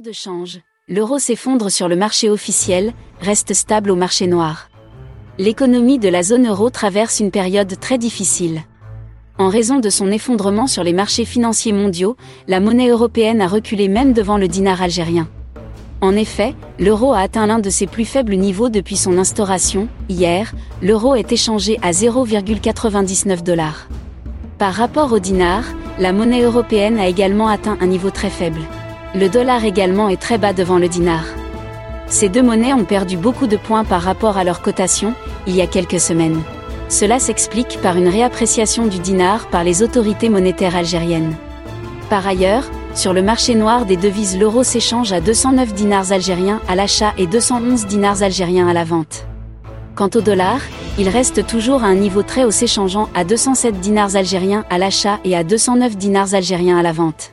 De change. L'euro s'effondre sur le marché officiel, reste stable au marché noir. L'économie de la zone euro traverse une période très difficile. En raison de son effondrement sur les marchés financiers mondiaux, la monnaie européenne a reculé même devant le dinar algérien. En effet, l'euro a atteint l'un de ses plus faibles niveaux depuis son instauration. Hier, l'euro est échangé à 0,99 dollars. Par rapport au dinar, la monnaie européenne a également atteint un niveau très faible. Le dollar également est très bas devant le dinar. Ces deux monnaies ont perdu beaucoup de points par rapport à leur cotation, il y a quelques semaines. Cela s'explique par une réappréciation du dinar par les autorités monétaires algériennes. Par ailleurs, sur le marché noir des devises l'euro s'échange à 209 dinars algériens à l'achat et 211 dinars algériens à la vente. Quant au dollar, il reste toujours à un niveau très haut s'échangeant à 207 dinars algériens à l'achat et à 209 dinars algériens à la vente.